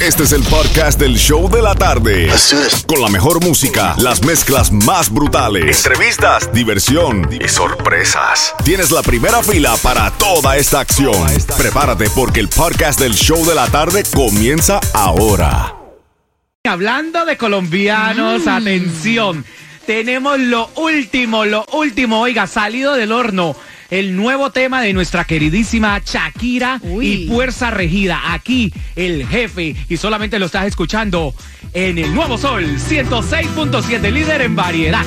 Este es el podcast del show de la tarde. Con la mejor música, las mezclas más brutales, entrevistas, diversión y sorpresas. Tienes la primera fila para toda esta acción. Prepárate porque el podcast del show de la tarde comienza ahora. Hablando de colombianos, Mm. atención. Tenemos lo último, lo último, oiga, salido del horno. El nuevo tema de nuestra queridísima Shakira Uy. y Fuerza Regida. Aquí, el jefe. Y solamente lo estás escuchando en el Nuevo Sol 106.7, líder en variedad.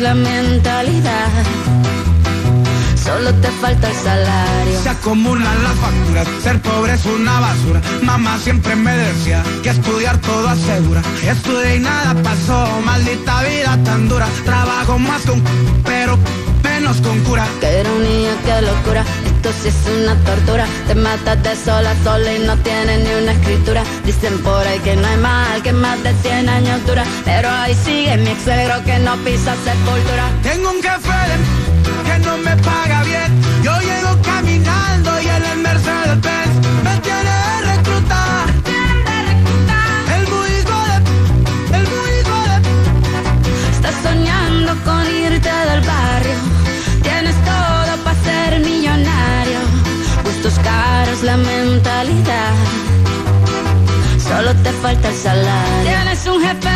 La mentalidad. Solo te falta el salario. Se acumulan las facturas, ser pobre es una basura. Mamá siempre me decía que estudiar todo asegura. Estudié y nada pasó, maldita vida tan dura. Trabajo más con pero menos con cura. Qué ironía, qué locura, sí es una tortura. Te matas de sola a y no tienes ni una escritura. Dicen por ahí que no hay mal, que más de 100 años dura. Pero ahí sigue mi ex que no pisa sepultura. Tengo un jefe que no me paga Solo te falta el salario. Tienes un jefe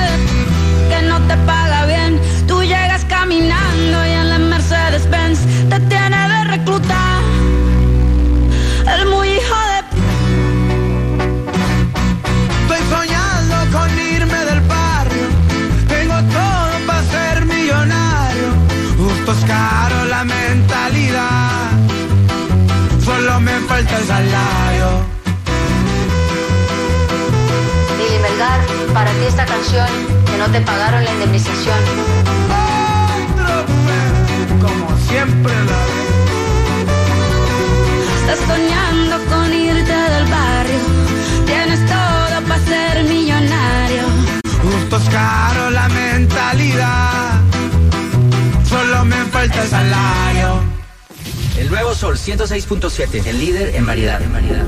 que no te paga bien. Tú llegas caminando y en la Mercedes Benz te tiene de reclutar. El muy hijo de Estoy soñando con irme del barrio. Tengo todo para ser millonario. Gustos caros, la mentalidad. Solo me falta el salario. Lili Melgar, para ti esta canción que no te pagaron la indemnización. Como siempre la. Estás soñando con irte del barrio. Tienes todo para ser millonario. Gustos caros, la mentalidad. Solo me falta el salario. El nuevo Sol 106.7, el líder en variedad. En variedad.